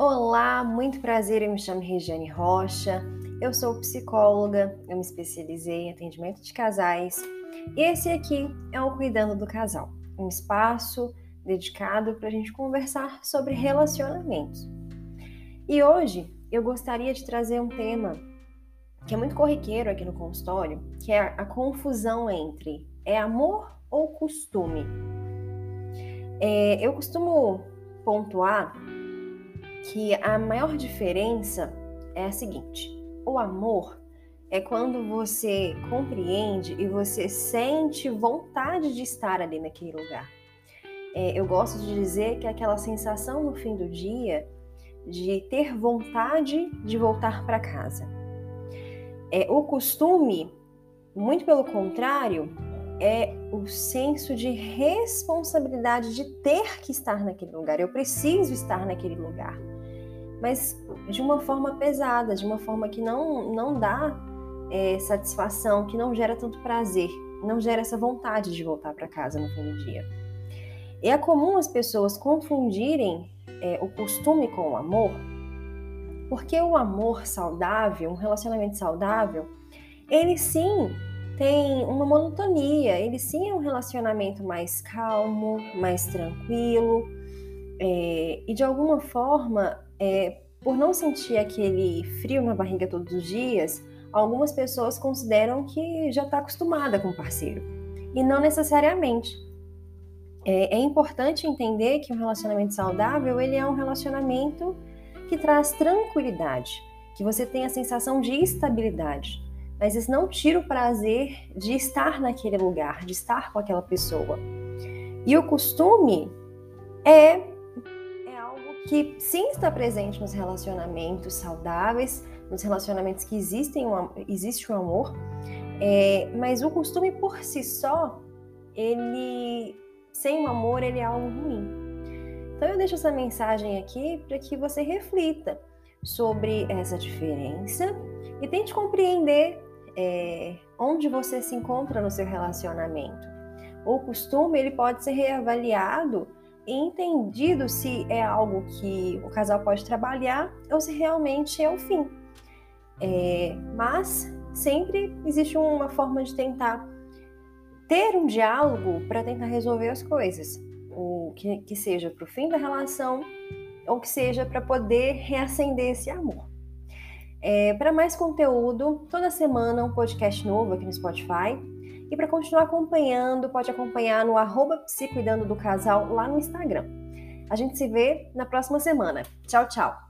Olá, muito prazer, eu me chamo Regiane Rocha, eu sou psicóloga, eu me especializei em atendimento de casais e esse aqui é o Cuidando do Casal, um espaço dedicado para a gente conversar sobre relacionamentos. E hoje eu gostaria de trazer um tema que é muito corriqueiro aqui no consultório, que é a confusão entre é amor ou costume. É, eu costumo pontuar que a maior diferença é a seguinte: o amor é quando você compreende e você sente vontade de estar ali naquele lugar. É, eu gosto de dizer que é aquela sensação no fim do dia de ter vontade de voltar para casa. É, o costume, muito pelo contrário, é o senso de responsabilidade de ter que estar naquele lugar. Eu preciso estar naquele lugar mas de uma forma pesada, de uma forma que não, não dá é, satisfação, que não gera tanto prazer, não gera essa vontade de voltar para casa no fim do dia. E é comum as pessoas confundirem é, o costume com o amor, porque o amor saudável, um relacionamento saudável, ele sim tem uma monotonia, ele sim é um relacionamento mais calmo, mais tranquilo, é, e de alguma forma é, por não sentir aquele frio na barriga todos os dias, algumas pessoas consideram que já está acostumada com o parceiro. E não necessariamente. É, é, importante entender que um relacionamento saudável ele é um relacionamento que traz tranquilidade, que você tem a sensação de estabilidade. Mas isso não tira o prazer de estar naquele lugar, de estar com aquela pessoa. E o costume é que sim está presente nos relacionamentos saudáveis, nos relacionamentos que existem um, existe o um amor, é, mas o costume por si só, ele sem o amor, ele é algo ruim. Então eu deixo essa mensagem aqui para que você reflita sobre essa diferença e tente compreender é, onde você se encontra no seu relacionamento. O costume ele pode ser reavaliado entendido se é algo que o casal pode trabalhar ou se realmente é o fim. É, mas sempre existe uma forma de tentar ter um diálogo para tentar resolver as coisas, o que, que seja para o fim da relação ou que seja para poder reacender esse amor. É, para mais conteúdo, toda semana um podcast novo aqui no Spotify. E para continuar acompanhando, pode acompanhar no arroba do Casal lá no Instagram. A gente se vê na próxima semana. Tchau, tchau!